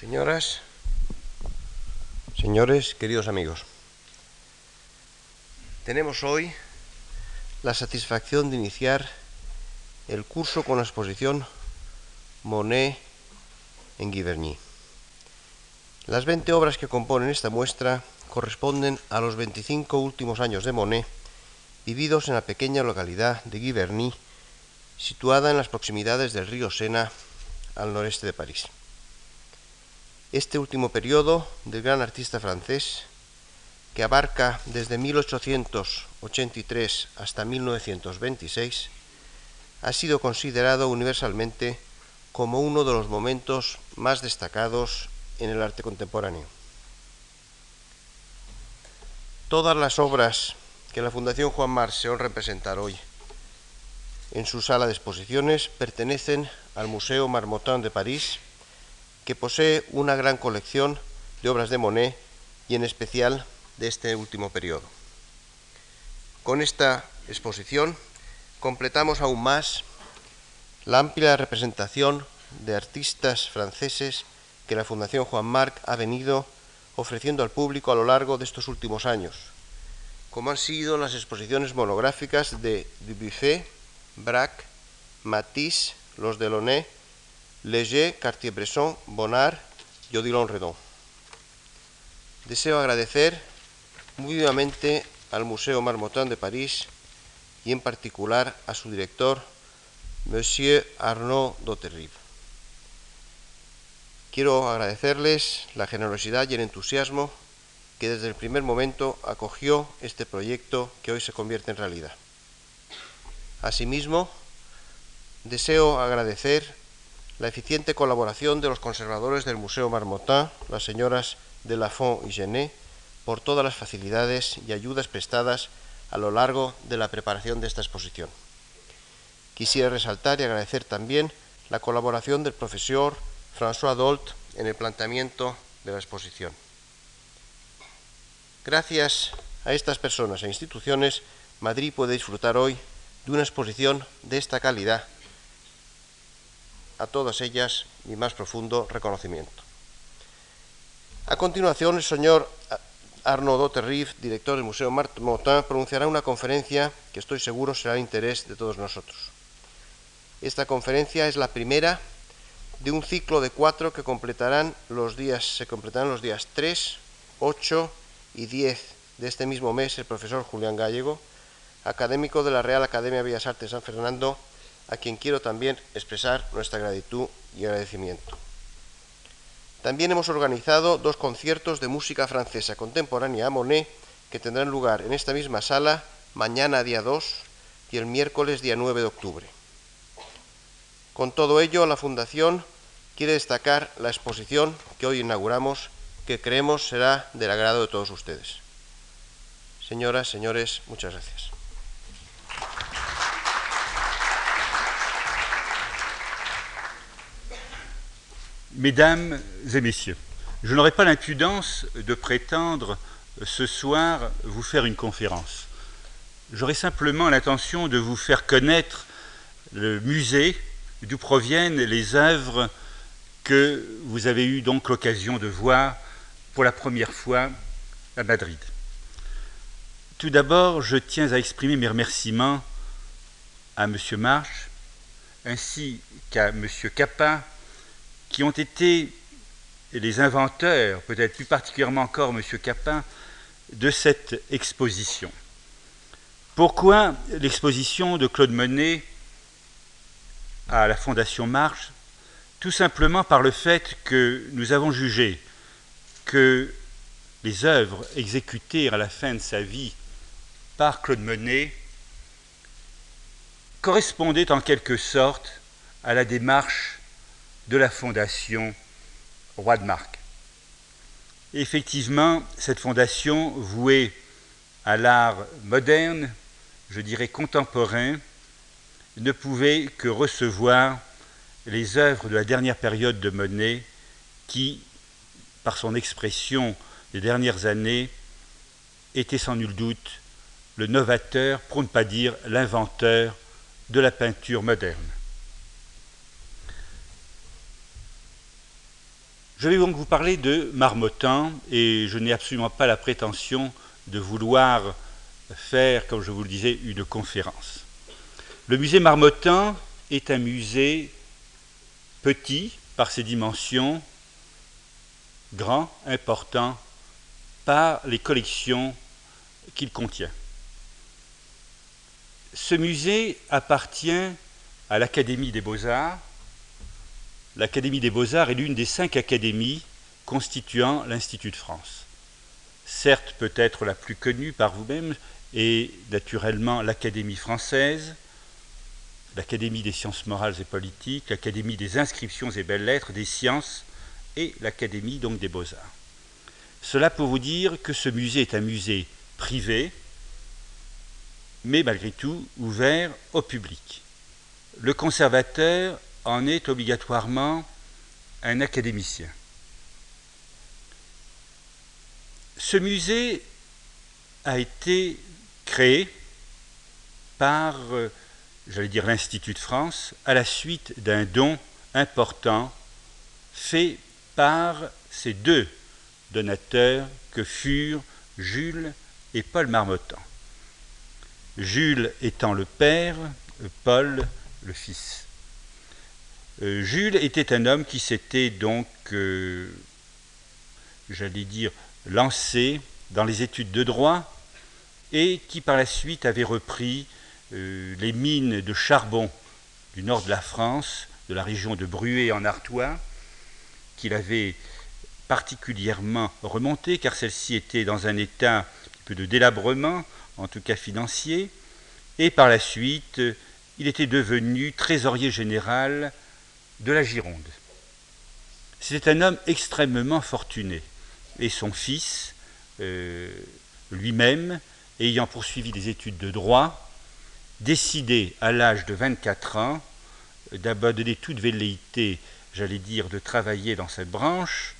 Señoras, señores, queridos amigos, tenemos hoy la satisfacción de iniciar el curso con la exposición Monet en Giverny. Las 20 obras que componen esta muestra corresponden a los 25 últimos años de Monet, vividos en la pequeña localidad de Giverny, situada en las proximidades del río Sena, al noreste de París. Este último periodo del gran artista francés, que abarca desde 1883 hasta 1926, ha sido considerado universalmente como uno de los momentos más destacados en el arte contemporáneo. Todas las obras que la Fundación Juan Mar se honra en presentar hoy en su sala de exposiciones pertenecen al Museo Marmottan de París, que posee una gran colección de obras de Monet y en especial de este último periodo. Con esta exposición completamos aún más la amplia representación de artistas franceses que la Fundación Juan Marc ha venido ofreciendo al público a lo largo de estos últimos años, como han sido las exposiciones monográficas de Dubuffet, Braque, Matisse, Los Delaunay, Léger, Cartier-Bresson, Bonnard y Odilon Redon. Deseo agradecer muy vivamente al Museo Marmottan de París y en particular a su director, Monsieur Arnaud Doterrive. Quiero agradecerles la generosidad y el entusiasmo que desde el primer momento acogió este proyecto que hoy se convierte en realidad. Asimismo, deseo agradecer la eficiente colaboración de los conservadores del Museo Marmottan, las señoras de Lafont y Genet, por todas las facilidades y ayudas prestadas a lo largo de la preparación de esta exposición. Quisiera resaltar y agradecer también la colaboración del profesor François Dolt en el planteamiento de la exposición. Gracias a estas personas e instituciones, Madrid puede disfrutar hoy de una exposición de esta calidad. A todas ellas mi más profundo reconocimiento. A continuación, el señor Arnaud Doterrive, director del Museo Marmottan, pronunciará una conferencia que estoy seguro será de interés de todos nosotros. Esta conferencia es la primera de un ciclo de cuatro que completarán los días, se completarán los días 3, 8 y 10 de este mismo mes el profesor Julián Gallego, académico de la Real Academia de Bellas Artes de San Fernando, a quien quiero también expresar nuestra gratitud y agradecimiento. También hemos organizado dos conciertos de música francesa contemporánea a Monet que tendrán lugar en esta misma sala mañana día 2 y el miércoles día 9 de octubre. Con todo ello, la Fundación quiere destacar la exposición que hoy inauguramos, que creemos será del agrado de todos ustedes. Señoras, señores, muchas gracias. Mesdames et messieurs, je n'aurai pas l'impudence de prétendre ce soir vous faire une conférence. J'aurai simplement l'intention de vous faire connaître le musée d'où proviennent les œuvres que vous avez eu donc l'occasion de voir pour la première fois à Madrid. Tout d'abord, je tiens à exprimer mes remerciements à M. March ainsi qu'à M. Kappa qui ont été les inventeurs, peut-être plus particulièrement encore M. Capin, de cette exposition. Pourquoi l'exposition de Claude Monet à la Fondation Marche? Tout simplement par le fait que nous avons jugé que les œuvres exécutées à la fin de sa vie par Claude Monet correspondaient en quelque sorte à la démarche de la fondation Roi de Marc. Effectivement, cette fondation vouée à l'art moderne, je dirais contemporain, ne pouvait que recevoir les œuvres de la dernière période de Monet qui, par son expression des dernières années, était sans nul doute le novateur, pour ne pas dire l'inventeur de la peinture moderne. Je vais donc vous parler de Marmottan et je n'ai absolument pas la prétention de vouloir faire, comme je vous le disais, une conférence. Le musée Marmottan est un musée petit par ses dimensions, grand, important par les collections qu'il contient. Ce musée appartient à l'Académie des beaux-arts. L'Académie des beaux-arts est l'une des cinq académies constituant l'Institut de France. Certes, peut-être la plus connue par vous-même est naturellement l'Académie française, l'Académie des sciences morales et politiques, l'Académie des inscriptions et belles-lettres, des sciences et l'Académie des beaux-arts. Cela pour vous dire que ce musée est un musée privé, mais malgré tout ouvert au public. Le conservateur en est obligatoirement un académicien. Ce musée a été créé par, euh, j'allais dire, l'Institut de France à la suite d'un don important fait par ces deux donateurs que furent Jules et Paul Marmottan. Jules étant le père, Paul le fils. Euh, Jules était un homme qui s'était donc, euh, j'allais dire, lancé dans les études de droit et qui par la suite avait repris euh, les mines de charbon du nord de la France, de la région de Bruay en Artois, qu'il avait particulièrement remontée, car celle-ci était dans un état un peu de délabrement, en tout cas financier, et par la suite, il était devenu trésorier général de la Gironde. C'était un homme extrêmement fortuné, et son fils, euh, lui-même, ayant poursuivi des études de droit, décidé à l'âge de 24 ans d'abandonner toute velléité, j'allais dire, de travailler dans cette branche,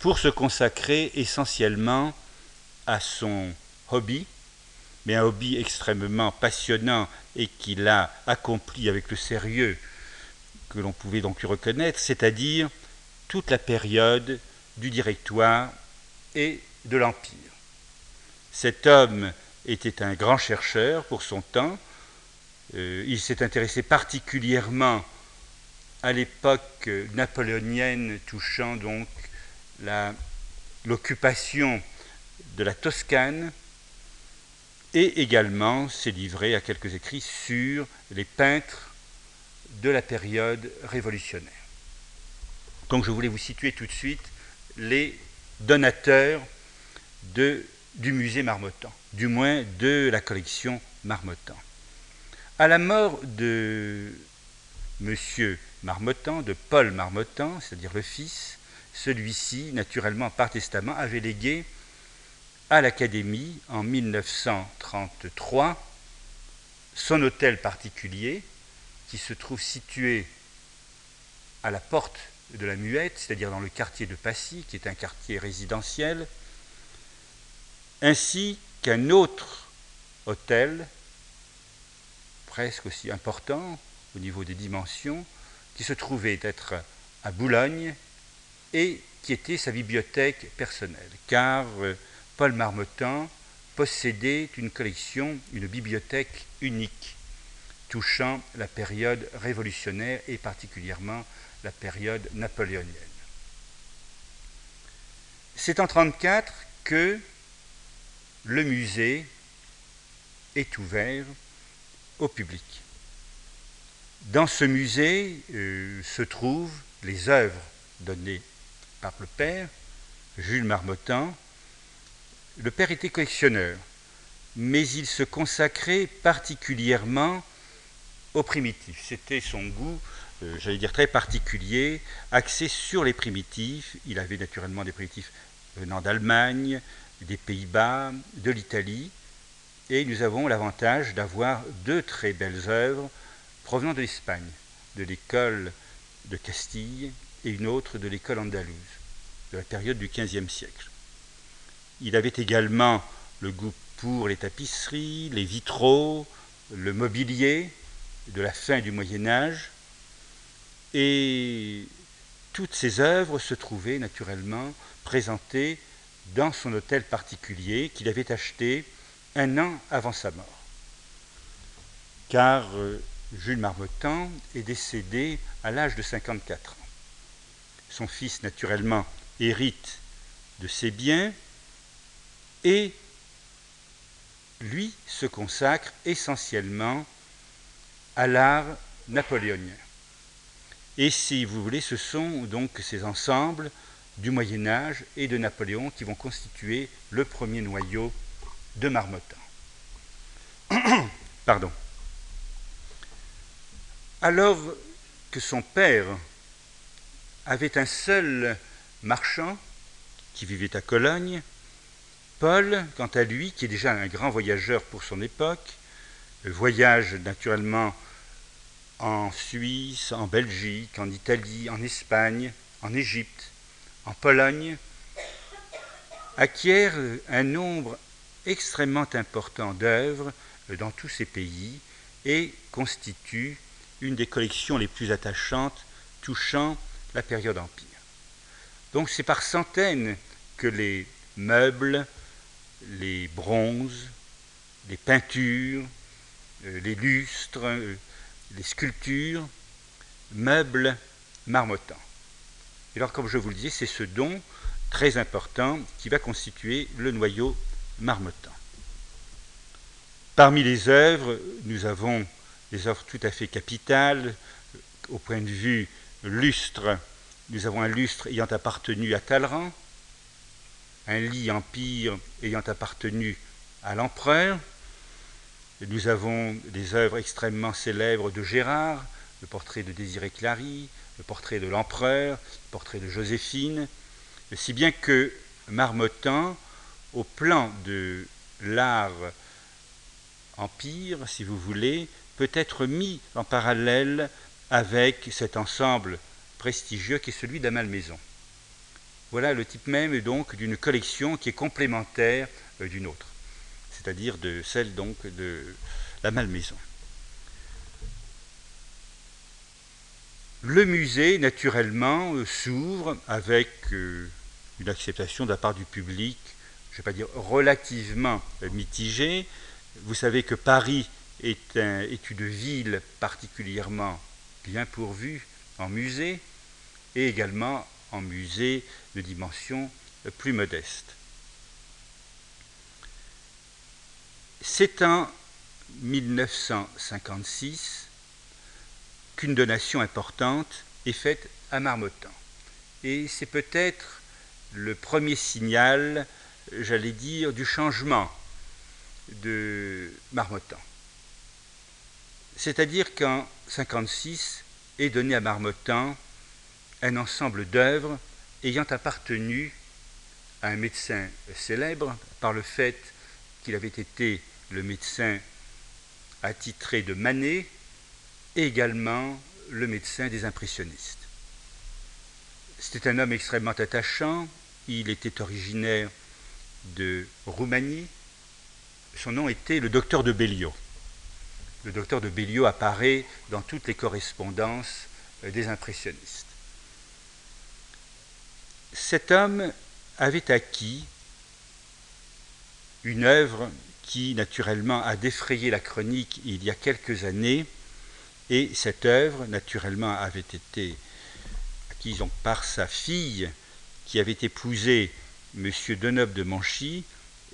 pour se consacrer essentiellement à son hobby, mais un hobby extrêmement passionnant et qu'il a accompli avec le sérieux que l'on pouvait donc reconnaître, c'est-à-dire toute la période du directoire et de l'Empire. Cet homme était un grand chercheur pour son temps. Euh, il s'est intéressé particulièrement à l'époque napoléonienne touchant donc l'occupation de la Toscane et également s'est livré à quelques écrits sur les peintres de la période révolutionnaire. Donc je voulais vous situer tout de suite les donateurs de, du musée Marmottan, du moins de la collection Marmottan. À la mort de M. Marmottan, de Paul Marmottan, c'est-à-dire le fils, celui-ci, naturellement par testament, avait légué à l'Académie en 1933 son hôtel particulier qui se trouve situé à la porte de la Muette, c'est-à-dire dans le quartier de Passy, qui est un quartier résidentiel, ainsi qu'un autre hôtel, presque aussi important au niveau des dimensions, qui se trouvait être à Boulogne et qui était sa bibliothèque personnelle, car euh, Paul Marmottan possédait une collection, une bibliothèque unique touchant la période révolutionnaire et particulièrement la période napoléonienne. C'est en 1934 que le musée est ouvert au public. Dans ce musée euh, se trouvent les œuvres données par le père, Jules Marmottan. Le père était collectionneur, mais il se consacrait particulièrement aux primitifs. C'était son goût, euh, j'allais dire très particulier, axé sur les primitifs. Il avait naturellement des primitifs venant d'Allemagne, des Pays-Bas, de l'Italie, et nous avons l'avantage d'avoir deux très belles œuvres provenant de l'Espagne, de l'école de Castille et une autre de l'école andalouse, de la période du XVe siècle. Il avait également le goût pour les tapisseries, les vitraux, le mobilier de la fin du Moyen Âge, et toutes ces œuvres se trouvaient naturellement présentées dans son hôtel particulier qu'il avait acheté un an avant sa mort. Car euh, Jules Marmottan est décédé à l'âge de 54 ans. Son fils, naturellement, hérite de ses biens et lui se consacre essentiellement à l'art napoléonien. Et si vous voulez, ce sont donc ces ensembles du Moyen Âge et de Napoléon qui vont constituer le premier noyau de Marmottan. Pardon. Alors que son père avait un seul marchand qui vivait à Cologne, Paul, quant à lui, qui est déjà un grand voyageur pour son époque, voyage naturellement en Suisse, en Belgique, en Italie, en Espagne, en Égypte, en Pologne, acquiert un nombre extrêmement important d'œuvres dans tous ces pays et constitue une des collections les plus attachantes touchant la période empire. Donc c'est par centaines que les meubles, les bronzes, les peintures, les lustres, euh, les sculptures meublent Marmottan. Et alors, comme je vous le disais, c'est ce don très important qui va constituer le noyau Marmottan. Parmi les œuvres, nous avons des œuvres tout à fait capitales au point de vue lustre. Nous avons un lustre ayant appartenu à Talleyrand, un lit empire ayant appartenu à l'empereur. Nous avons des œuvres extrêmement célèbres de Gérard, le portrait de Désiré Clary, le portrait de l'empereur, le portrait de Joséphine, si bien que Marmottan, au plan de l'art empire, si vous voulez, peut être mis en parallèle avec cet ensemble prestigieux qui est celui de la Malmaison. Voilà le type même donc d'une collection qui est complémentaire euh, d'une autre, c'est-à-dire de celle donc de la Malmaison. Le musée, naturellement, euh, s'ouvre avec euh, une acceptation de la part du public, je ne vais pas dire relativement mitigée. Vous savez que Paris est, est une ville particulièrement bien pourvue en musées et également en musée de dimension plus modeste. C'est en 1956 qu'une donation importante est faite à Marmottan. Et c'est peut-être le premier signal, j'allais dire, du changement de Marmottan. C'est-à-dire qu'en 1956 est donné à Marmottan un ensemble d'œuvres ayant appartenu à un médecin célèbre par le fait qu'il avait été le médecin attitré de Manet et également le médecin des impressionnistes. C'était un homme extrêmement attachant, il était originaire de Roumanie, son nom était le docteur de Béliot. Le docteur de Béliot apparaît dans toutes les correspondances des impressionnistes cet homme avait acquis une œuvre qui naturellement a défrayé la chronique il y a quelques années, et cette œuvre naturellement avait été acquise par sa fille qui avait épousé M. Denob de Manchy,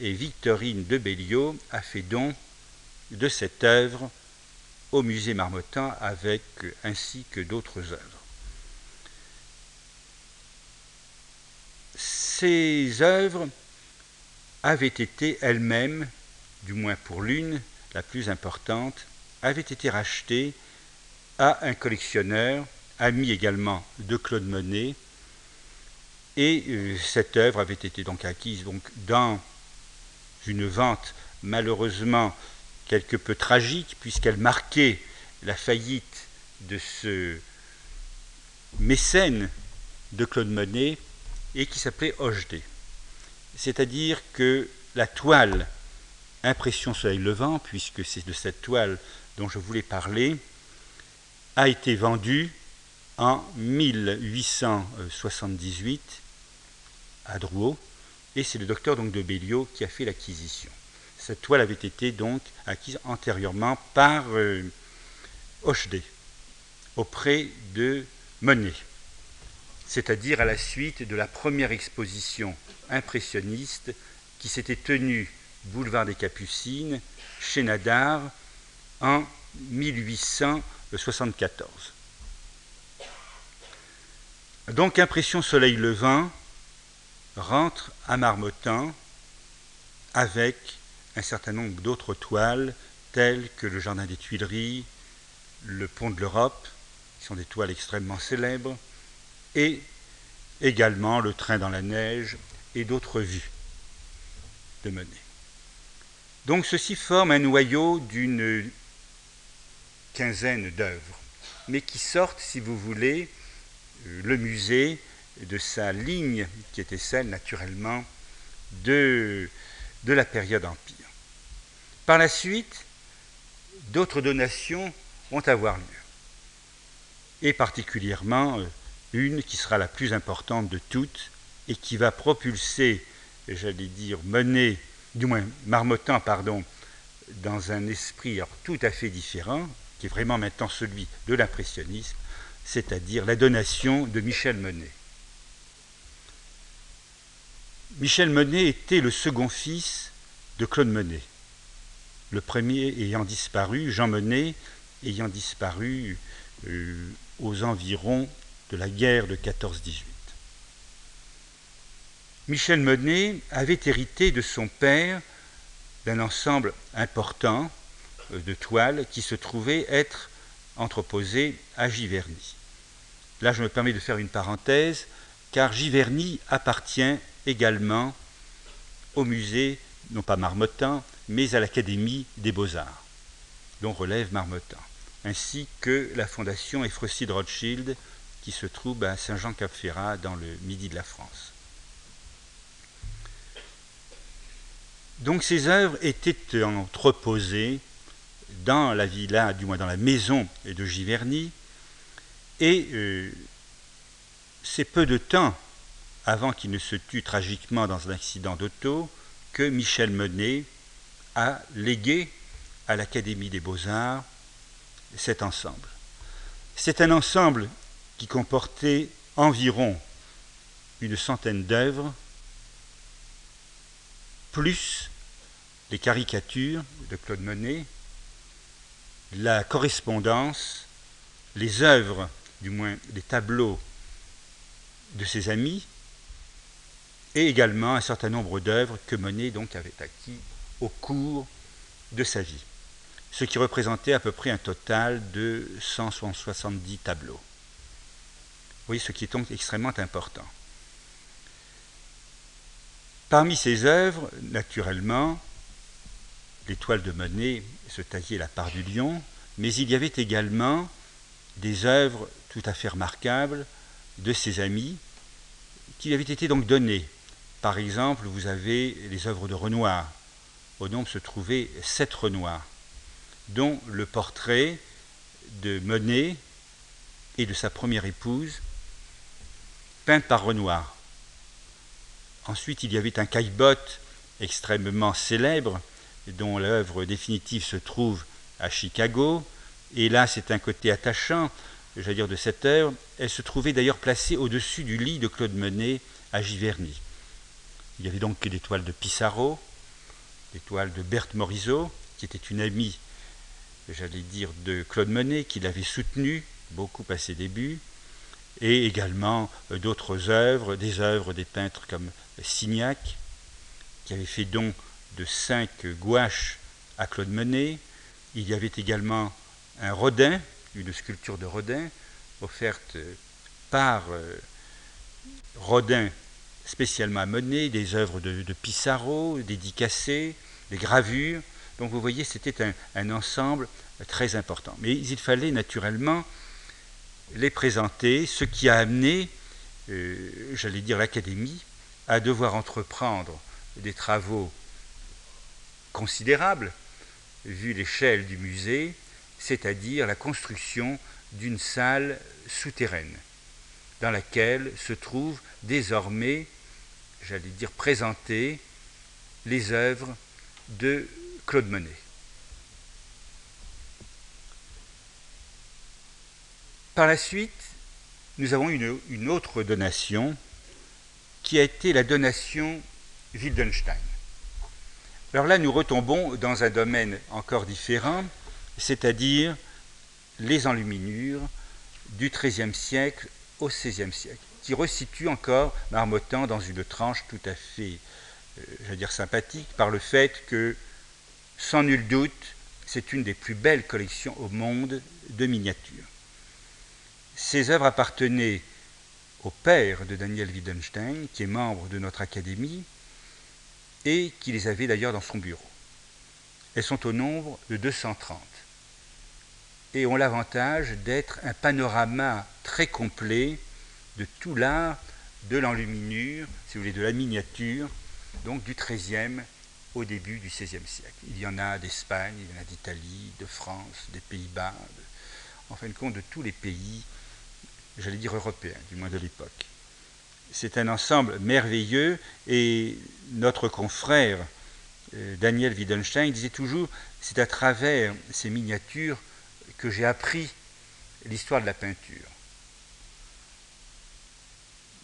et Victorine de Béliot a fait don de cette œuvre au musée Marmottan avec ainsi que d'autres œuvres. ces œuvres avaient été elles-mêmes, du moins pour l'une, la plus importante, avaient été rachetées à un collectionneur, ami également de Claude Monet, et euh, cette œuvre avait été donc acquise donc, dans une vente malheureusement quelque peu tragique, puisqu'elle marquait la faillite de ce mécène de Claude Monet, et qui s'appelait Hochdé. C'est-à-dire que la toile Impression Soleil Levant, puisque c'est de cette toile dont je voulais parler, a été vendue en 1878 à Drouot, et c'est le docteur donc de Béliot qui a fait l'acquisition. Cette toile avait été donc acquise antérieurement par euh, auprès de Monet, c'est-à-dire à la suite de la première exposition impressionniste qui s'était tenue boulevard des Capucines chez Nadar en 1874. Donc Impression Soleil Levant rentre à Marmottan avec un certain nombre d'autres toiles telles que le Jardin des Tuileries, le Pont de l'Europe, qui sont des toiles extrêmement célèbres, et également le Train dans la neige et d'autres vues de Monet. Donc ceci forme un noyau d'une quinzaine d'œuvres, mais qui sortent, si vous voulez, euh, le musée de sa ligne, qui était celle naturellement de, la période Empire. Par la suite, d'autres donations vont avoir lieu, et particulièrement euh, une qui sera la plus importante de toutes et qui va propulser, j'allais dire, mener, du moins marmottant, pardon, dans un esprit tout à fait différent, qui est vraiment maintenant celui de l'impressionnisme, c'est-à-dire la donation de Michel Monet. Michel Monet était le second fils de Claude Monet, le premier ayant disparu, Jean Monet ayant disparu euh, aux environs de la guerre de 14-18. Michel Monet avait hérité de son père d'un ensemble important euh, de toiles qui se trouvait être entreposé à Giverny. Là, je me permets de faire une parenthèse, car Giverny appartient également au musée, non pas Marmottan, mais à l'Académie des Beaux-Arts, dont relève Marmottan, ainsi que la fondation Efrocy Rothschild, qui se trouve à Saint-Jean-Cap-Ferrat, dans le midi de la France. Donc ces œuvres étaient entreposées dans la villa, du moins dans la maison de Giverny, et euh, c'est peu de temps avant qu'il ne se tue tragiquement dans un accident d'auto que Michel Monet a légué à l'Académie des beaux-arts cet ensemble. C'est un ensemble qui comportait environ une centaine d'œuvres, plus les caricatures de Claude Monet, la correspondance, les œuvres, du moins les tableaux de ses amis, et également un certain nombre d'œuvres que Monet donc avait acquis au cours de sa vie, ce qui représentait à peu près un total de 170 tableaux. Voyez ce qui est donc extrêmement important. Parmi ces œuvres, naturellement, l'étoile de Monet se taillait la part du lion, mais il y avait également des œuvres tout à fait remarquables de ses amis qui lui avaient été donc données. Par exemple, vous avez les œuvres de Renoir. Au nombre se trouvaient sept Renoirs, dont le portrait de Monet et de sa première épouse, peint par Renoir. Ensuite, il y avait un caillebotte extrêmement célèbre dont l'œuvre définitive se trouve à Chicago. Et là, c'est un côté attachant, j'allais dire, de cette œuvre. Elle se trouvait d'ailleurs placée au-dessus du lit de Claude Monet à Giverny. Il y avait donc des toiles de Pissarro, des toiles de Berthe Morisot, qui était une amie, j'allais dire, de Claude Monet, qui l'avait soutenu beaucoup à ses débuts, et également euh, d'autres œuvres, des œuvres des peintres comme Signac, qui avait fait don de cinq gouaches à Claude Monet. Il y avait également un Rodin, une sculpture de Rodin, offerte par euh, Rodin spécialement à Monet, des œuvres de, Pissarro, dédicacées, des gravures. Donc vous voyez, c'était un, ensemble très important. Mais il fallait naturellement les présenter, ce qui a amené, euh, j'allais dire, l'Académie à devoir entreprendre des travaux considérable, vu l'échelle du musée, c'est-à-dire la construction d'une salle souterraine dans laquelle se trouvent désormais, j'allais dire, présentées les œuvres de Claude Monet. Par la suite, nous avons une, une autre donation qui a été la donation Wildenstein. Alors là, nous retombons dans un domaine encore différent, c'est-à-dire les enluminures du XIIIe siècle au XVIe siècle, qui resitue encore Marmottan dans une tranche tout à fait, euh, je veux dire, sympathique, par le fait que, sans nul doute, c'est une des plus belles collections au monde de miniatures. Ces œuvres appartenaient au père de Daniel Wittgenstein, qui est membre de notre académie, et qui les avait d'ailleurs dans son bureau. Elles sont au nombre de 230 et ont l'avantage d'être un panorama très complet de tout l'art de l'enluminure, si vous voulez, de la miniature, donc du XIIIe au début du XVIe siècle. Il y en a d'Espagne, il y en a d'Italie, de France, des Pays-Bas, en fin de compte de tous les pays, j'allais dire européens, du moins de l'époque. C'est un ensemble merveilleux et notre confrère euh, Daniel Wittgenstein disait toujours, c'est à travers ces miniatures que j'ai appris l'histoire de la peinture.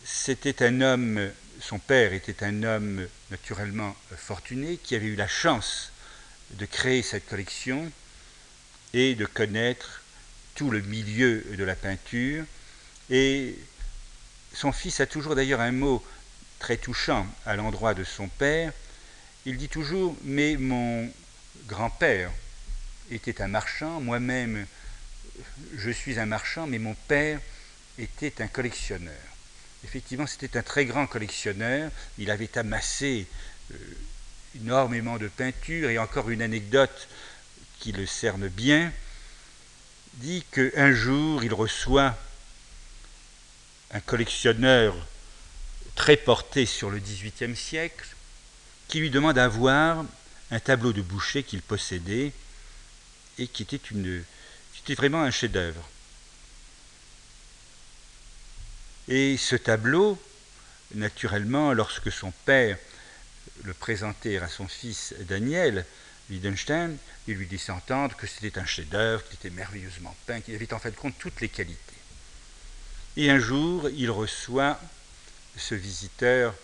C'était un homme, son père était un homme naturellement fortuné qui avait eu la chance de créer cette collection et de connaître tout le milieu de la peinture. Et son fils a toujours d'ailleurs un mot très touchant à l'endroit de son père. Il dit toujours, mais mon grand-père était un marchand, moi-même je suis un marchand, mais mon père était un collectionneur. Effectivement, c'était un très grand collectionneur, il avait amassé euh, énormément de peintures, et encore une anecdote qui le cerne bien, dit qu'un jour il reçoit un collectionneur très porté sur le XVIIIe siècle, qui lui demande à voir un tableau de Boucher qu'il possédait et qui était, une, qui était vraiment un chef-d'œuvre. Et ce tableau, naturellement, lorsque son père le présentait à son fils Daniel Wittgenstein, il lui dit s'entendre que c'était un chef-d'œuvre, qu'il était merveilleusement peint, qu'il avait en fait compte toutes les qualités. Et un jour, il reçoit ce visiteur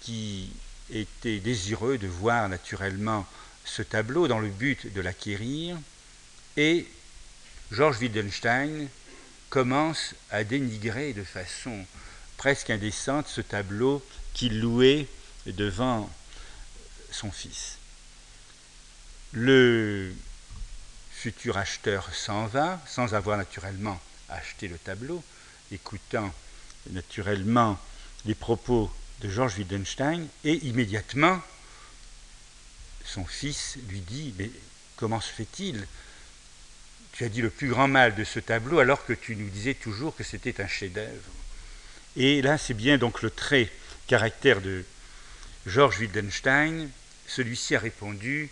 qui était désireux de voir naturellement ce tableau dans le but de l'acquérir, et Georges Wittgenstein commence à dénigrer de façon presque indécente ce tableau qu'il louait devant son fils. Le futur acheteur s'en va, sans avoir naturellement acheté le tableau, écoutant naturellement les propos de Georges Wittgenstein, et immédiatement, son fils lui dit, mais comment se fait-il? Tu as dit le plus grand mal de ce tableau alors que tu nous disais toujours que c'était un chef-d'œuvre. Et là, c'est bien donc le trait caractère de Georges Wittgenstein. Celui-ci a répondu,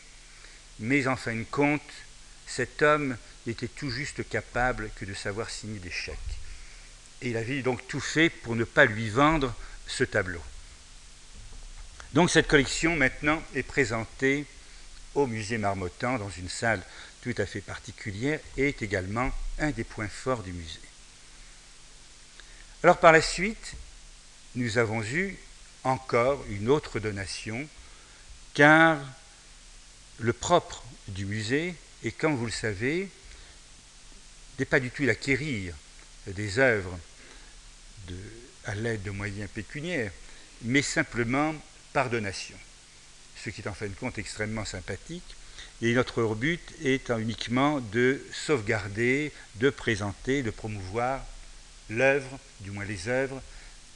mais en fin de compte, cet homme n'était tout juste capable que de savoir signer des chèques. Et il avait donc tout fait pour ne pas lui vendre ce tableau. Donc cette collection maintenant est présentée au musée Marmottan dans une salle tout à fait particulière et est également un des points forts du musée. Alors par la suite, nous avons eu encore une autre donation car le propre du musée est, comme vous le savez, n'est pas du tout d'acquérir des œuvres à l'aide de moyens pécuniaires, mais simplement par donation, ce qui est en fin de compte extrêmement sympathique. Et notre but est uniquement de sauvegarder, de présenter, de promouvoir l'œuvre, du moins les œuvres,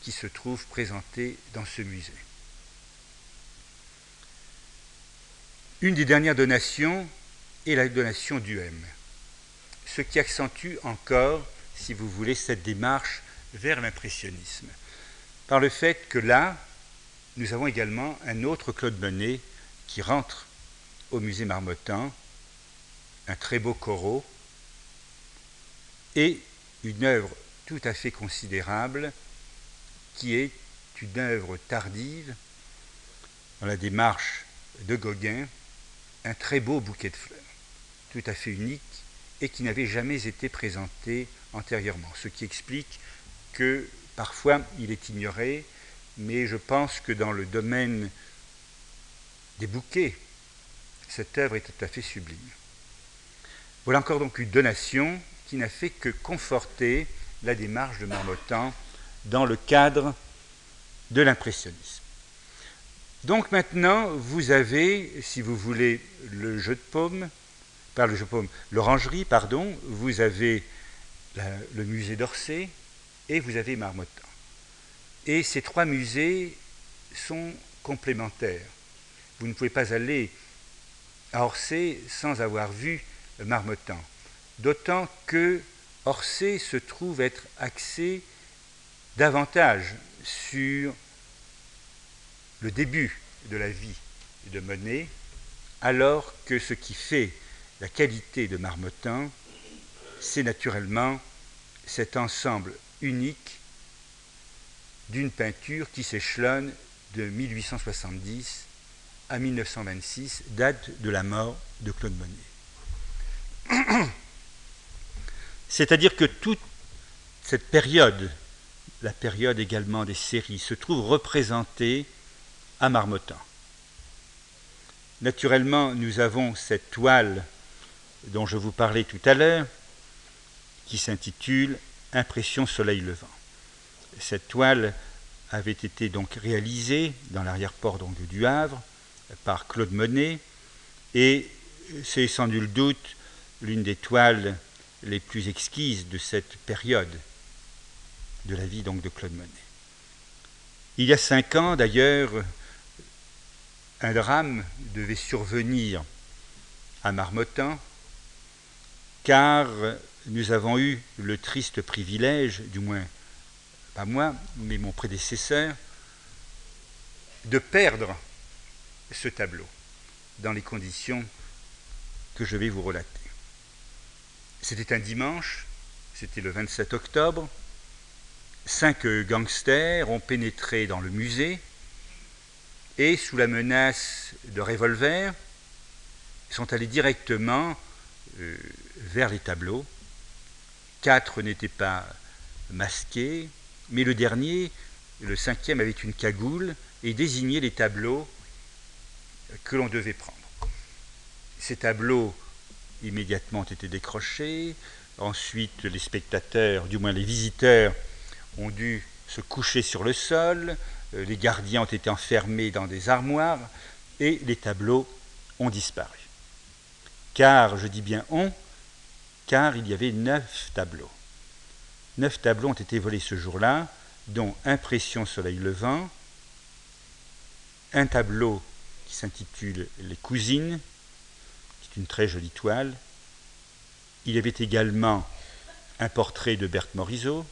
qui se trouvent présentées dans ce musée. Une des dernières donations est la donation du M, ce qui accentue encore, si vous voulez, cette démarche vers l'impressionnisme, par le fait que là, nous avons également un autre Claude Monet qui rentre au musée Marmottan, un très beau corot, et une œuvre tout à fait considérable qui est une œuvre tardive dans la démarche de Gauguin, un très beau bouquet de fleurs, tout à fait unique et qui n'avait jamais été présenté antérieurement, ce qui explique que parfois il est ignoré, mais je pense que dans le domaine des bouquets, cette œuvre est tout à fait sublime. Voilà encore donc une donation qui n'a fait que conforter la démarche de Marmottan dans le cadre de l'impressionnisme. Donc maintenant, vous avez, si vous voulez, le jeu de paume, par le jeu de paume, l'orangerie, pardon, vous avez le musée d'Orsay et vous avez Marmottan. Et ces trois musées sont complémentaires. Vous ne pouvez pas aller à Orsay sans avoir vu Marmottan. D'autant que Orsay se trouve être axé davantage sur le début de la vie de Monet, alors que ce qui fait la qualité de Marmottan, c'est naturellement cet ensemble unique d'une peinture qui s'échelonne de 1870 à 1926, date de la mort de Claude Monet. C'est-à-dire que toute cette période, la période également des séries, se trouve représentée à Marmottan. Naturellement, nous avons cette toile dont je vous parlais tout à l'heure, qui s'intitule Impression soleil levant. Cette toile avait été donc réalisée dans l'arrière-port du Havre par Claude Monet et c'est sans nul doute l'une des toiles les plus exquises de cette période de la vie donc de Claude Monet. Il y a cinq ans d'ailleurs, un drame devait survenir à Marmottan, car nous avons eu le triste privilège, du moins pas moi, mais mon prédécesseur, de perdre ce tableau dans les conditions que je vais vous relater. C'était un dimanche, c'était le 27 octobre. Cinq gangsters ont pénétré dans le musée et, sous la menace de revolvers, sont allés directement euh, vers les tableaux. Quatre n'étaient pas masqués, mais le dernier, le cinquième, avait une cagoule et désignait les tableaux que l'on devait prendre. Ces tableaux immédiatement ont été décrochés. Ensuite, les spectateurs, du moins les visiteurs, ont dû se coucher sur le sol. Euh, les gardiens ont été enfermés dans des armoires et les tableaux ont disparu. Car, je dis bien on, car il y avait neuf tableaux. Neuf tableaux ont été volés ce jour-là, dont Impression soleil levant, un tableau qui s'intitule Les cousines, qui est une très jolie toile. Il y avait également un portrait de Berthe Morisot,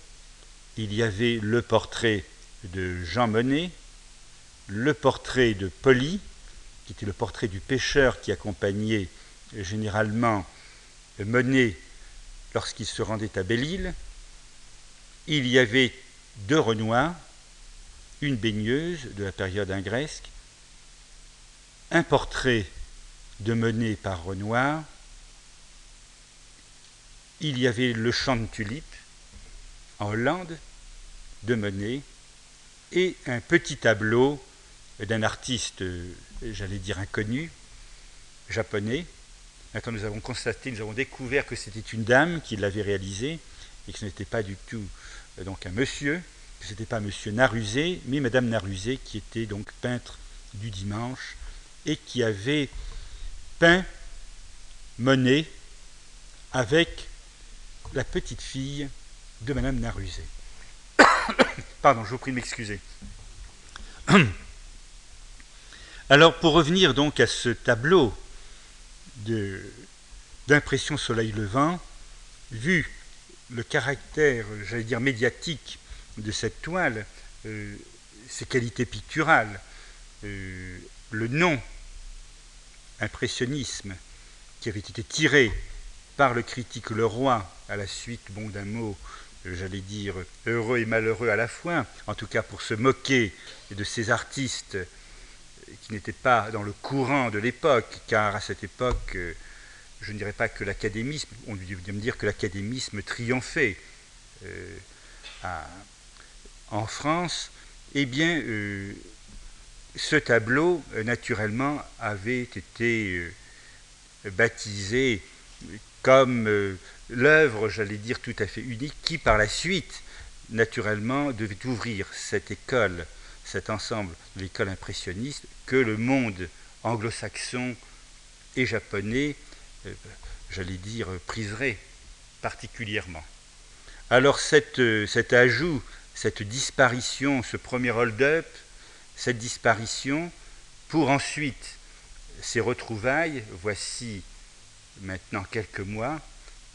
il y avait le portrait de Jean Monnet, le portrait de Polly, qui était le portrait du pêcheur qui accompagnait généralement Monet lorsqu'il se rendait à Belle-Île, il y avait deux Renois, une baigneuse de la période ingresque, un portrait de Monet par Renoir, il y avait le champ de tulipes en Hollande de Monet et un petit tableau d'un artiste, j'allais dire inconnu, japonais. Maintenant, nous avons constaté, nous avons découvert que c'était une dame qui l'avait réalisé et que ce n'était pas du tout euh, donc un monsieur, que ce n'était pas monsieur Narusé, mais madame Narusé qui était donc peintre du dimanche et qui avait peint Monet avec la petite fille de madame Narusé. Pardon, je vous prie de m'excuser. Alors, pour revenir donc à ce tableau d'impression soleil levant, vu le caractère, j'allais dire, médiatique de cette toile, euh, ses qualités picturales, euh, le nom impressionnisme qui avait été tiré par le critique Leroy, à la suite bon, d'un mot, j'allais dire, heureux et malheureux à la fois, en tout cas pour se moquer de ces artistes qui n'étaient pas dans le courant de l'époque, car à cette époque, je ne dirais pas que l'académisme, on lui me dire que l'académisme triomphait euh, en France, eh bien, euh, ce tableau, euh, naturellement, avait été baptisé comme l'œuvre, j'allais dire, tout à fait unique, qui par la suite, naturellement, devait ouvrir cette école, cet ensemble de l'école impressionniste que le monde anglo-saxon et japonais euh, j'allais dire, priserait particulièrement. Alors euh, cet ajout, cette disparition, ce premier hold-up, cette disparition, pour ensuite ces retrouvailles, voici maintenant quelques mois,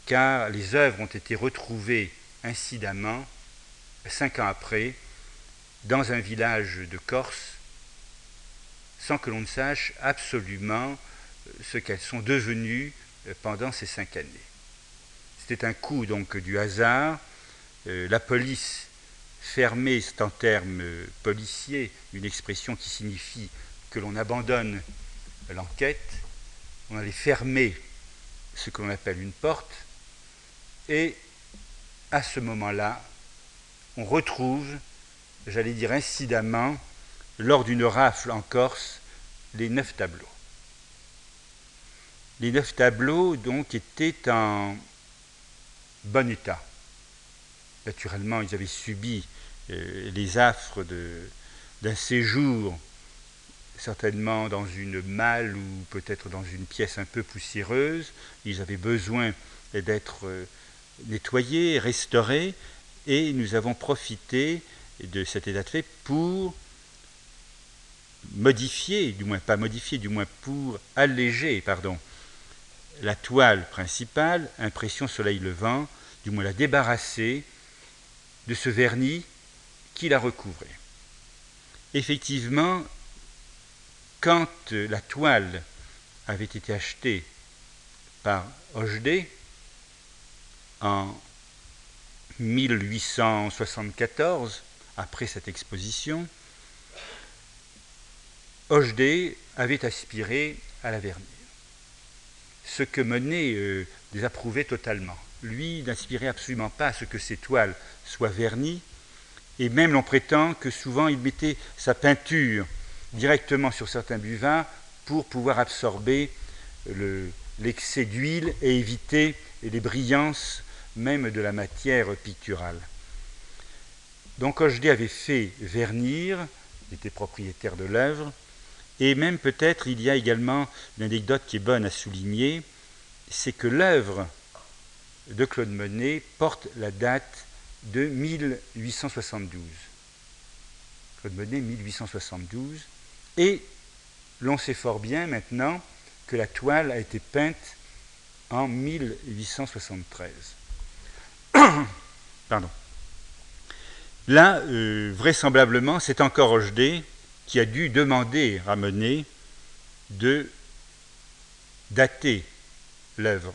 car les œuvres ont été retrouvées incidemment, cinq ans après, dans un village de Corse, sans que l'on ne sache absolument ce qu'elles sont devenues euh, pendant ces cinq années. C'était un coup donc du hasard. Euh, la police fermée, c'est en termes euh, policiers, une expression qui signifie que l'on abandonne l'enquête. On allait fermer ce que l'on appelle une porte. Et à ce moment-là, on retrouve, j'allais dire incidemment, lors d'une rafle en Corse, les neuf tableaux. Les neuf tableaux, donc, étaient en bon état. Naturellement, ils avaient subi euh, les affres d'un séjour, certainement dans une malle ou peut-être dans une pièce un peu poussiéreuse. Ils avaient besoin d'être euh, nettoyés, restaurés, et nous avons profité de cet état de fait pour modifier, du moins pas modifier, du moins pour alléger, pardon, la toile principale, impression soleil levant, du moins la débarrasser de ce vernis qui la recouvrait. Effectivement, quand la toile avait été achetée par Hochdé en 1874, après cette exposition, Hochdé avait aspiré à la vernis ce que Monet euh, désapprouvait totalement. Lui n'aspirait absolument pas à ce que ses toiles soient vernies, et même l'on prétend que souvent il mettait sa peinture directement sur certains buvains pour pouvoir absorber l'excès d'huile et éviter les brillances même de la matière picturale. Donc Hochdé avait fait vernir, il était propriétaire de l'œuvre, et même peut-être il y a également une anecdote qui est bonne à souligner, c'est que l'œuvre de Claude Monet porte la date de 1872. Claude Monet 1872. Et l'on sait fort bien maintenant que la toile a été peinte en 1873. Pardon. Là, euh, vraisemblablement, c'est encore Rochedé qui a dû demander à Monet de dater l'œuvre.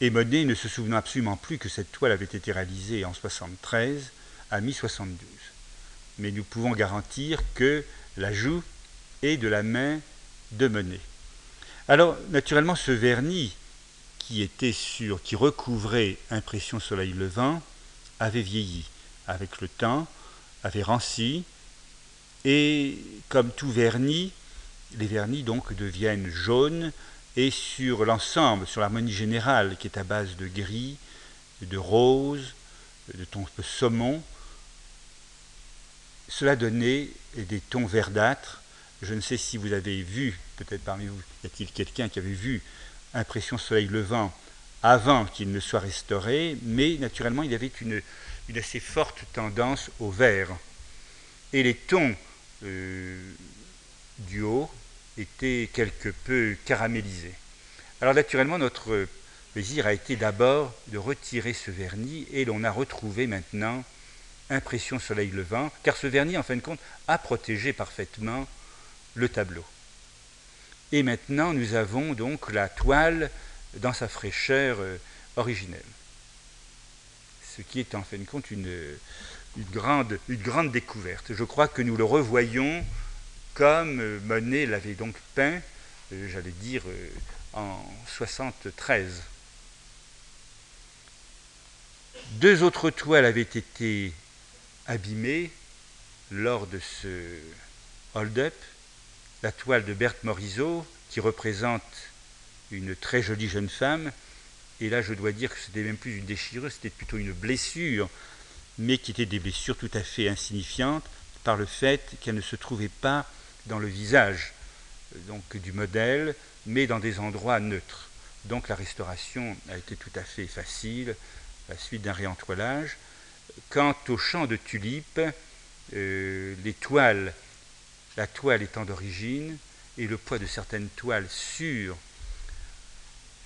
Et Monet, ne se souvenant absolument plus que cette toile avait été réalisée en 73, a mis 72. Mais nous pouvons garantir que l'ajout est de la main de Monet. Alors, naturellement, ce vernis qui était sur, qui recouvrait impression soleil levant, avait vieilli avec le temps, avait ranci, et comme tout vernis, les vernis donc deviennent jaunes et sur l'ensemble, sur l'harmonie générale qui est à base de gris, de rose, de tons de saumon, cela donnait des tons verdâtres. Je ne sais si vous avez vu, peut-être parmi vous, y a-t-il quelqu'un qui avait vu Impression Soleil Levant avant qu'il ne soit restauré, mais naturellement il avait une, une assez forte tendance au vert. Et les tons euh, du haut était quelque peu caramélisé. Alors naturellement, notre plaisir a été d'abord de retirer ce vernis et l'on a retrouvé maintenant impression soleil levant, car ce vernis, en fin de compte, a protégé parfaitement le tableau. Et maintenant, nous avons donc la toile dans sa fraîcheur euh, originelle. Ce qui est en fin de compte une, grande, grande découverte. Je crois que nous le revoyons comme euh, Monet l'avait donc peint, euh, j'allais dire, en 73. Deux autres toiles avaient été abîmées lors de ce hold-up. La toile de Berthe Morisot, qui représente une très jolie jeune femme, et là je dois dire que c'était même plus une déchirure, c'était plutôt une blessure, mais qui était des blessures tout à fait insignifiantes par le fait qu'elle ne se trouvait pas dans le visage donc, du modèle, mais dans des endroits neutres. Donc la restauration a été tout à fait facile, à la suite d'un réentoilage. Quant au champ de tulipes, euh, les toiles, la toile étant d'origine, et le poids de certaines toiles sur,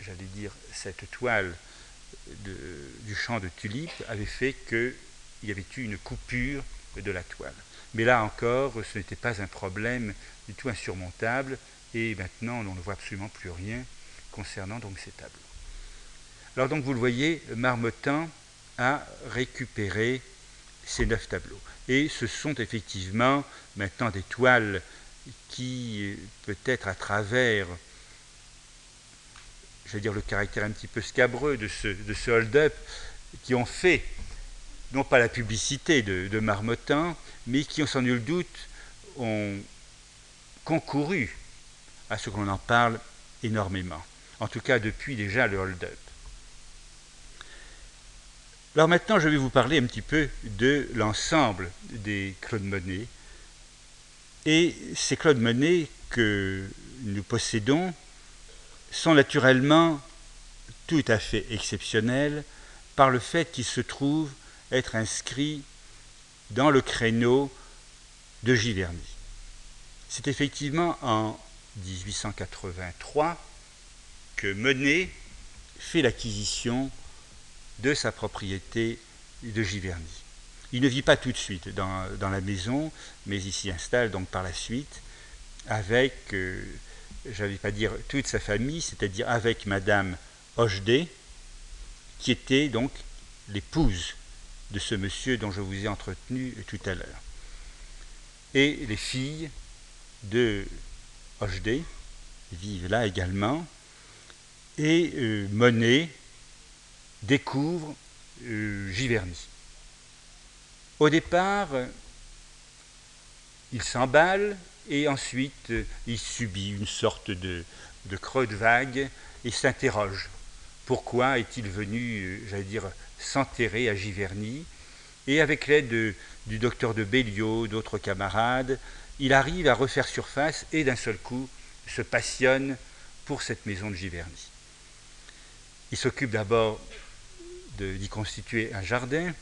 j'allais dire, cette toile du champ de tulipes avait fait qu'il y avait eu une coupure de la toile. Mais là encore, ce n'était pas un problème du tout insurmontable, et maintenant on ne voit absolument plus rien concernant donc ces tableaux. Alors donc vous le voyez, Marmottan a récupéré ces neuf tableaux. Et ce sont effectivement maintenant des toiles qui, peut-être à travers, je vais dire le caractère un petit peu scabreux de ce, hold-up, qui ont fait, non pas la publicité de, de Marmottan, mais qui, sans nul doute, ont concouru à ce qu'on en parle énormément. En tout cas, depuis déjà le hold-up. Alors maintenant, je vais vous parler un petit peu de l'ensemble des Claude Monet. Et ces Claude Monet que nous possédons sont naturellement tout à fait exceptionnels par le fait qu'ils se trouvent être inscrits dans le créneau de Giverny. C'est effectivement en 1883 que Monet fait l'acquisition de sa propriété de Giverny. Il ne vit pas tout de suite dans, la maison, mais il s'y installe donc par la suite avec, euh, je n'allais pas dire toute sa famille, c'est-à-dire avec Madame Hochdé, qui était donc l'épouse de ce monsieur dont je vous ai entretenu tout à l'heure. Et les filles de Hochdé vivent là également. Et euh, Monet, découvre euh, Giverny. Au départ, il s'emballe et ensuite euh, il subit une sorte de, creux de vague et s'interroge. Pourquoi est-il venu, euh, j'allais dire, s'enterrer à Giverny? Et avec l'aide du docteur de Béliot, d'autres camarades, il arrive à refaire surface et d'un seul coup se passionne pour cette maison de Giverny. Il s'occupe d'abord d'y constituer un jardin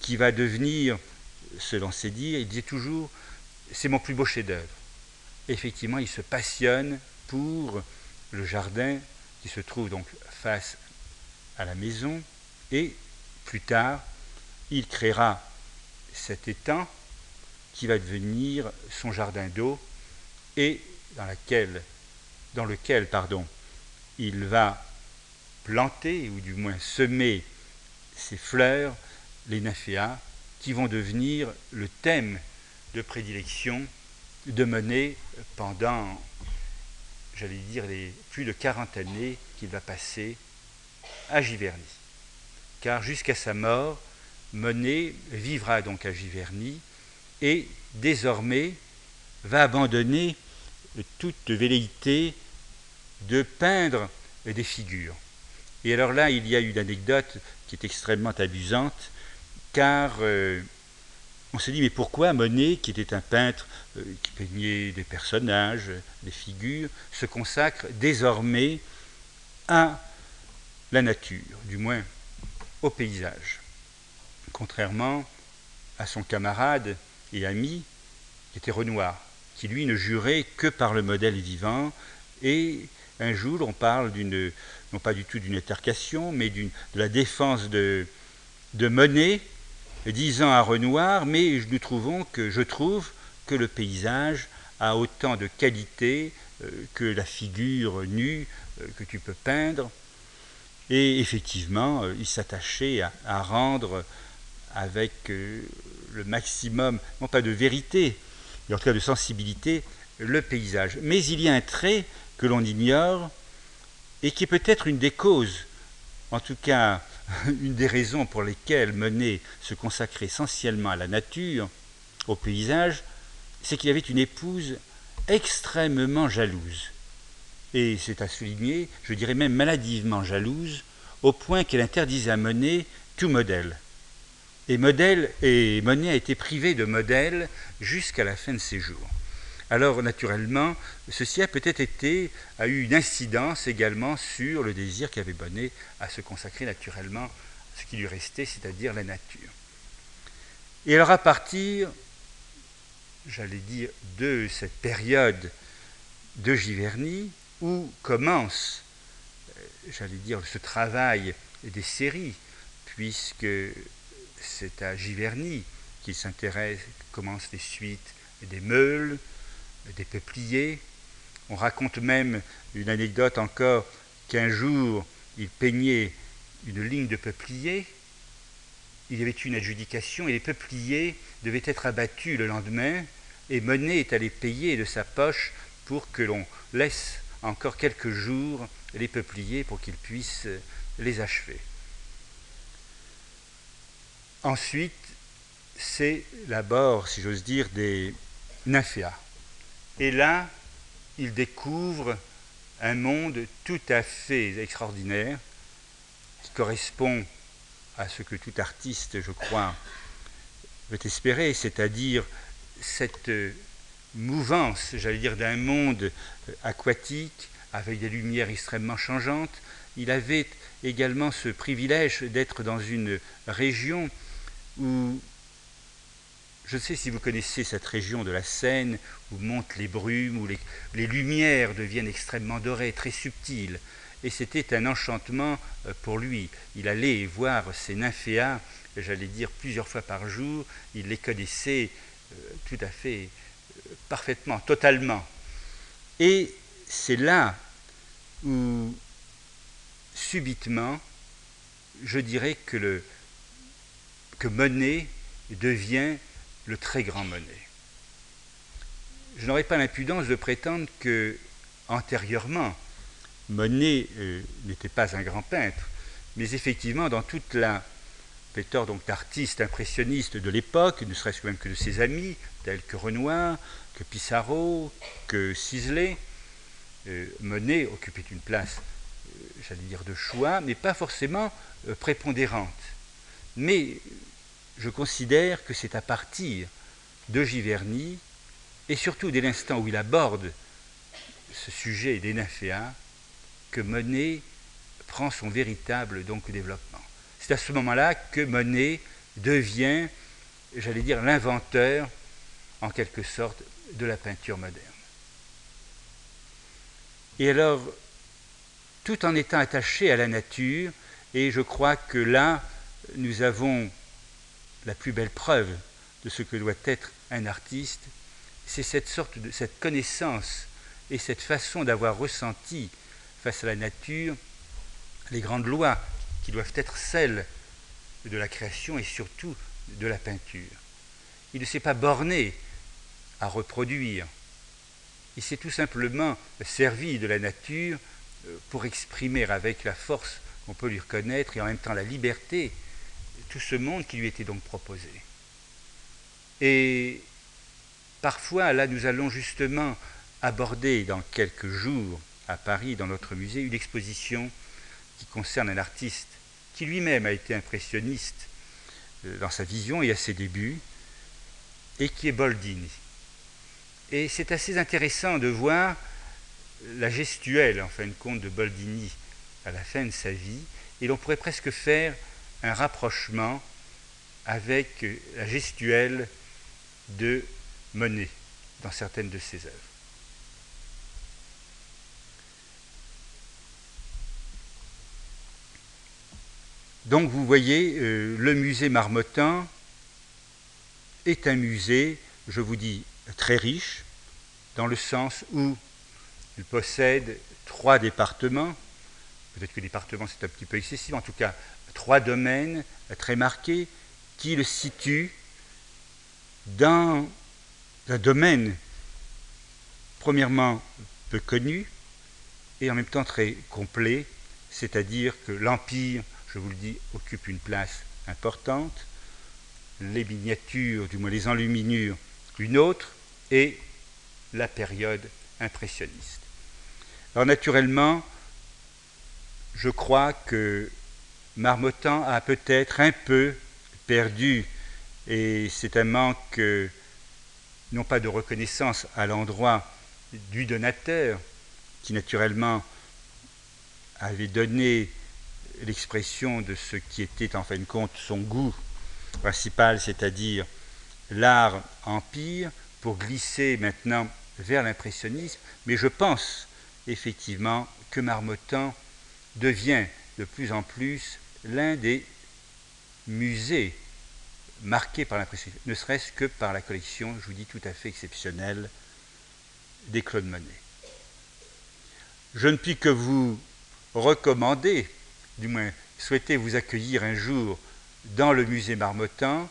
qui va devenir, selon ses dires, il disait toujours, c'est mon plus beau chef-d'œuvre. Effectivement, il se passionne pour le jardin qui se trouve donc face à la maison et plus tard, il créera cet étang qui va devenir son jardin d'eau et dans, lequel pardon, il va planter, ou du moins semer ces fleurs, les nymphéas, qui vont devenir le thème de prédilection de Monet pendant, j'allais dire, les plus de 40 années qu'il va passer à Giverny. Car jusqu'à sa mort, Monet vivra donc à Giverny et désormais va abandonner toute velléité de peindre des figures. Et alors là, il y a une anecdote qui est extrêmement abusante, car euh, on se dit, mais pourquoi Monet, qui était un peintre euh, qui peignait des personnages, des figures, se consacre désormais à la nature, du moins au paysage, contrairement à son camarade et ami, qui était Renoir, qui lui ne jurait que par le modèle vivant, et un jour on parle d'une non pas du tout d'une altercation, mais de la défense de Monet, disant à Renoir, mais nous trouvons que je trouve que le paysage a autant de qualité euh, que la figure nue euh, que tu peux peindre. Et effectivement, il s'attachait à, rendre avec le maximum, non pas de vérité, mais en tout cas de sensibilité, le paysage. Mais il y a un trait que l'on ignore et qui est peut-être une des causes, en tout cas une des raisons pour lesquelles Monet se consacrait essentiellement à la nature, au paysage, c'est qu'il avait une épouse extrêmement jalouse. Et c'est à souligner, je dirais même maladivement jalouse, au point qu'elle interdisait à Monet tout modèle. Et, modèle, et Monet a été privé de modèle jusqu'à la fin de ses jours. Alors naturellement, ceci a peut-être été, a eu une incidence également sur le désir qu'avait Bonnet à se consacrer naturellement à ce qui lui restait, c'est-à-dire la nature. Et alors à partir, j'allais dire, de cette période de Giverny, où commence, euh, j'allais dire, ce travail des séries, puisque c'est à Giverny qu'il s'intéresse, commence les suites des meules, des peupliers. On raconte même une anecdote encore qu'un jour, il peignait une ligne de peupliers. Il y avait une adjudication et les peupliers devaient être abattus le lendemain et Monet est allé payer de sa poche pour que l'on laisse encore quelques jours les peupliers pour qu'ils puissent les achever. Ensuite, c'est l'abord, si j'ose dire, des nymphéas. Et là, il découvre un monde tout à fait extraordinaire qui correspond à ce que tout artiste, je crois, veut espérer, c'est-à-dire cette mouvance, j'allais dire, d'un monde aquatique avec des lumières extrêmement changeantes. Il avait également ce privilège d'être dans une région où je ne sais si vous connaissez cette région de la Seine où montent les brumes, où les, lumières deviennent extrêmement dorées, très subtiles. Et c'était un enchantement euh, pour lui. Il allait voir ces nymphéas, j'allais dire plusieurs fois par jour. Il les connaissait euh, tout à fait euh, parfaitement, totalement. Et c'est là où, subitement, je dirais que, que Monet devient le très grand Monet. Je n'aurais pas l'impudence de prétendre que, antérieurement, Monet euh, n'était pas un grand peintre, mais effectivement, dans toute la pléthore d'artistes impressionnistes de l'époque, ne serait-ce même que de ses amis, tels que Renoir, que Pissarro, que Sisley, euh, Monet occupait une place, euh, j'allais dire, de choix, mais pas forcément prépondérante. Mais je considère que c'est à partir de Giverny, et surtout dès l'instant où il aborde ce sujet des nymphéas, que Monet prend son véritable donc, développement. C'est à ce moment-là que Monet devient, j'allais dire, l'inventeur, en quelque sorte, de la peinture moderne. Et alors, tout en étant attaché à la nature, et je crois que là, nous avons la plus belle preuve de ce que doit être un artiste, c'est cette connaissance et cette façon d'avoir ressenti face à la nature les grandes lois qui doivent être celles de la création et surtout de la peinture. Il ne s'est pas borné à reproduire. Il s'est tout simplement servi de la nature euh, pour exprimer avec la force qu'on peut lui reconnaître et en même temps la liberté tout ce monde qui lui était donc proposé. Et parfois, là, nous allons justement aborder dans quelques jours à Paris, dans notre musée, une exposition qui concerne un artiste qui lui-même a été impressionniste euh, dans sa vision et à ses débuts, et qui est Boldini. Et c'est assez intéressant de voir la gestuelle, en fin de compte, de Boldini à la fin de sa vie, et l'on pourrait presque faire un rapprochement avec la gestuelle de Monet dans certaines de ses œuvres. Donc vous voyez, euh, le musée Marmottan est un musée, je vous dis, très riche dans le sens où il possède trois départements, peut-être que département c'est un petit peu excessif, en tout cas trois domaines très marqués qui le situent dans un domaine premièrement peu connu et en même temps très complet, c'est-à-dire que l'Empire, je vous le dis, occupe une place importante, les miniatures, du moins les enluminures, une autre, et la période impressionniste. Alors naturellement, je crois que Marmottan a peut-être un peu perdu, et c'est un manque non pas de reconnaissance à l'endroit du donateur, qui naturellement avait donné l'expression de ce qui était en fin de compte son goût principal, c'est-à-dire l'art empire, pour glisser maintenant vers l'impressionnisme, mais je pense effectivement que Marmottan devient de plus en plus l'un des musées marqués par l'impressionnisme, ne serait-ce que par la collection, je vous dis, tout à fait exceptionnelle des Claude Monet. Je ne puis que vous recommander, du moins souhaiter vous accueillir un jour dans le musée Marmottan,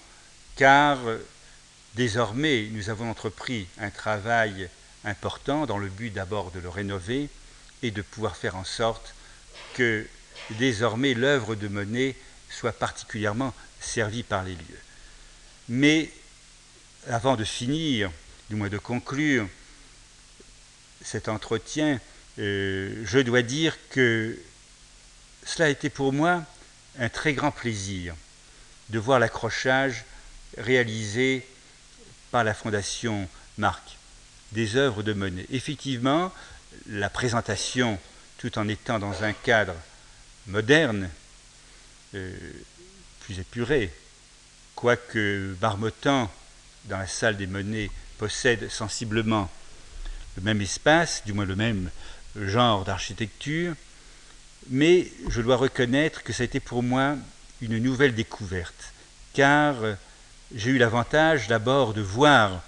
car désormais nous avons entrepris un travail important dans le but d'abord de le rénover et de pouvoir faire en sorte que désormais l'œuvre de Monet soit particulièrement servie par les lieux. Mais avant de finir, du moins de conclure cet entretien, euh, je dois dire que cela a été pour moi un très grand plaisir de voir l'accrochage réalisé par la Fondation Marc des œuvres de Monet. Effectivement, la présentation, tout en étant dans un cadre moderne, euh, plus épuré, quoique Barmotan, dans la salle des Monnaies, possède sensiblement le même espace, du moins le même genre d'architecture, mais je dois reconnaître que ça a été pour moi une nouvelle découverte, car j'ai eu l'avantage d'abord de voir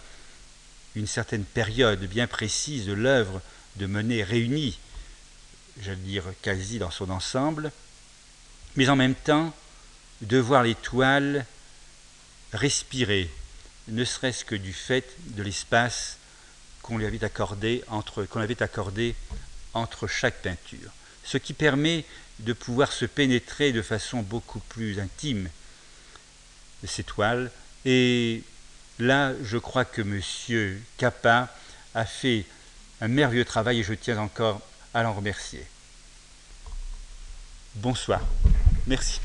une certaine période bien précise de l'œuvre de Monet réunie, j'allais dire quasi dans son ensemble, mais en même temps de voir les toiles respirer, ne serait-ce que du fait de l'espace qu'on lui avait accordé entre, chaque peinture, ce qui permet de pouvoir se pénétrer de façon beaucoup plus intime de ces toiles. Et là, je crois que M. Capa a fait un merveilleux travail et je tiens encore à l'en remercier. Bonsoir. Merci.